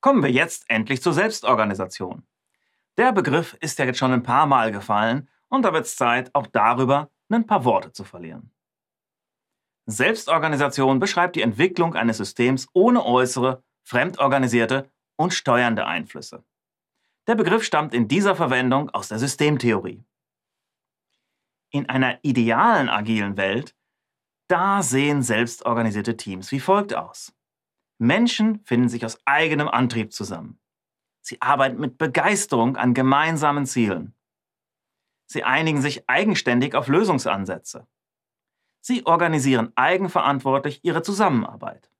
Kommen wir jetzt endlich zur Selbstorganisation. Der Begriff ist ja jetzt schon ein paar Mal gefallen und da wird es Zeit, auch darüber ein paar Worte zu verlieren. Selbstorganisation beschreibt die Entwicklung eines Systems ohne äußere, fremdorganisierte und steuernde Einflüsse. Der Begriff stammt in dieser Verwendung aus der Systemtheorie. In einer idealen agilen Welt, da sehen selbstorganisierte Teams wie folgt aus. Menschen finden sich aus eigenem Antrieb zusammen. Sie arbeiten mit Begeisterung an gemeinsamen Zielen. Sie einigen sich eigenständig auf Lösungsansätze. Sie organisieren eigenverantwortlich ihre Zusammenarbeit.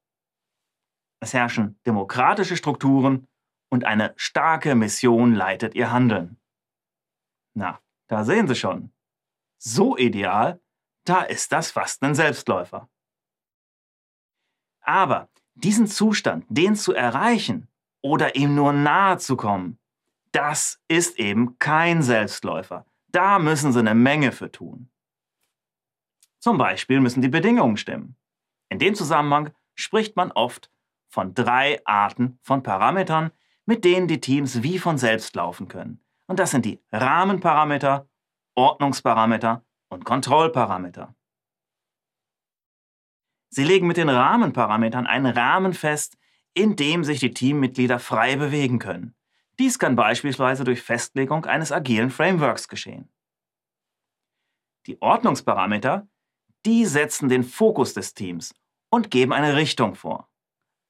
Es herrschen demokratische Strukturen und eine starke Mission leitet ihr Handeln. Na, da sehen Sie schon. So ideal, da ist das fast ein Selbstläufer. Aber diesen Zustand, den zu erreichen oder ihm nur nahe zu kommen, das ist eben kein Selbstläufer. Da müssen Sie eine Menge für tun. Zum Beispiel müssen die Bedingungen stimmen. In dem Zusammenhang spricht man oft von drei Arten von Parametern, mit denen die Teams wie von selbst laufen können. Und das sind die Rahmenparameter, Ordnungsparameter und Kontrollparameter. Sie legen mit den Rahmenparametern einen Rahmen fest, in dem sich die Teammitglieder frei bewegen können. Dies kann beispielsweise durch Festlegung eines agilen Frameworks geschehen. Die Ordnungsparameter, die setzen den Fokus des Teams und geben eine Richtung vor.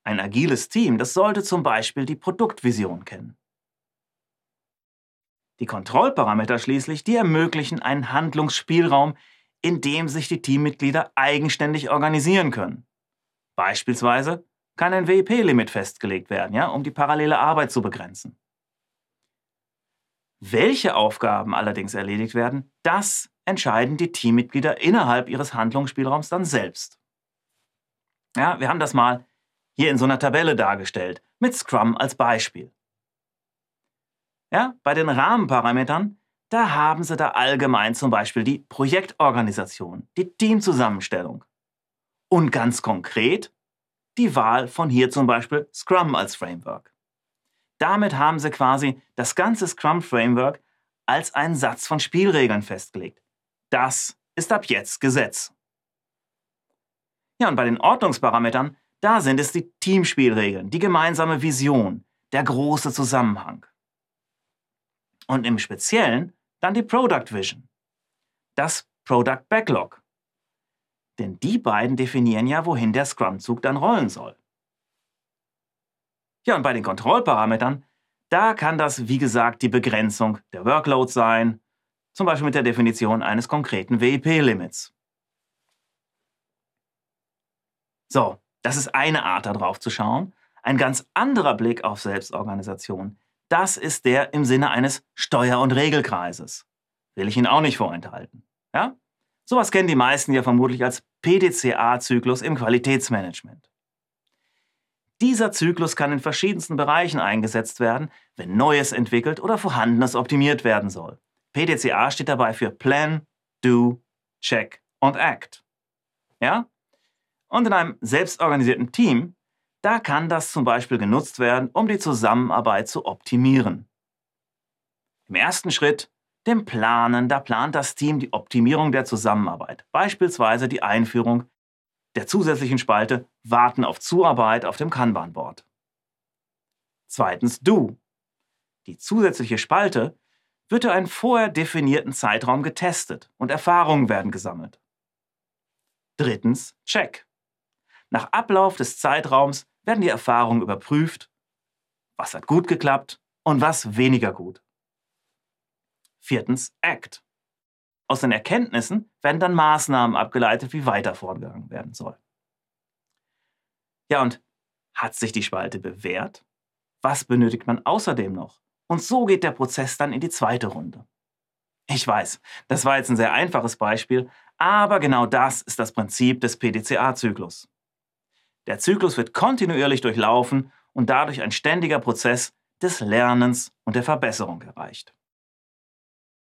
Ein agiles Team, das sollte zum Beispiel die Produktvision kennen. Die Kontrollparameter schließlich, die ermöglichen einen Handlungsspielraum, in dem sich die Teammitglieder eigenständig organisieren können. Beispielsweise kann ein WIP-Limit festgelegt werden, ja, um die parallele Arbeit zu begrenzen. Welche Aufgaben allerdings erledigt werden, das entscheiden die Teammitglieder innerhalb ihres Handlungsspielraums dann selbst. Ja, wir haben das mal hier in so einer Tabelle dargestellt, mit Scrum als Beispiel. Ja, bei den Rahmenparametern, da haben Sie da allgemein zum Beispiel die Projektorganisation, die Teamzusammenstellung. Und ganz konkret die Wahl von hier zum Beispiel Scrum als Framework. Damit haben Sie quasi das ganze Scrum-Framework als einen Satz von Spielregeln festgelegt. Das ist ab jetzt Gesetz. Ja, und bei den Ordnungsparametern, da sind es die Teamspielregeln, die gemeinsame Vision, der große Zusammenhang. Und im Speziellen dann die Product Vision, das Product Backlog. Denn die beiden definieren ja, wohin der Scrum-Zug dann rollen soll. Ja, und bei den Kontrollparametern, da kann das, wie gesagt, die Begrenzung der Workload sein, zum Beispiel mit der Definition eines konkreten WIP-Limits. So, das ist eine Art, darauf zu schauen. Ein ganz anderer Blick auf Selbstorganisation, das ist der im Sinne eines Steuer- und Regelkreises. Will ich Ihnen auch nicht vorenthalten. Ja? Sowas kennen die meisten ja vermutlich als PDCA-Zyklus im Qualitätsmanagement. Dieser Zyklus kann in verschiedensten Bereichen eingesetzt werden, wenn Neues entwickelt oder Vorhandenes optimiert werden soll. PDCA steht dabei für Plan, Do, Check und Act. Ja? Und in einem selbstorganisierten Team, da kann das zum Beispiel genutzt werden, um die Zusammenarbeit zu optimieren. Im ersten Schritt dem Planen, da plant das Team die Optimierung der Zusammenarbeit, beispielsweise die Einführung der zusätzlichen Spalte Warten auf Zuarbeit auf dem Kanban-Board. Zweitens Do. Die zusätzliche Spalte wird für einen vorher definierten Zeitraum getestet und Erfahrungen werden gesammelt. Drittens Check. Nach Ablauf des Zeitraums werden die Erfahrungen überprüft, was hat gut geklappt und was weniger gut. Viertens, Act. Aus den Erkenntnissen werden dann Maßnahmen abgeleitet, wie weiter vorgegangen werden soll. Ja, und hat sich die Spalte bewährt? Was benötigt man außerdem noch? Und so geht der Prozess dann in die zweite Runde. Ich weiß, das war jetzt ein sehr einfaches Beispiel, aber genau das ist das Prinzip des PDCA-Zyklus. Der Zyklus wird kontinuierlich durchlaufen und dadurch ein ständiger Prozess des Lernens und der Verbesserung erreicht.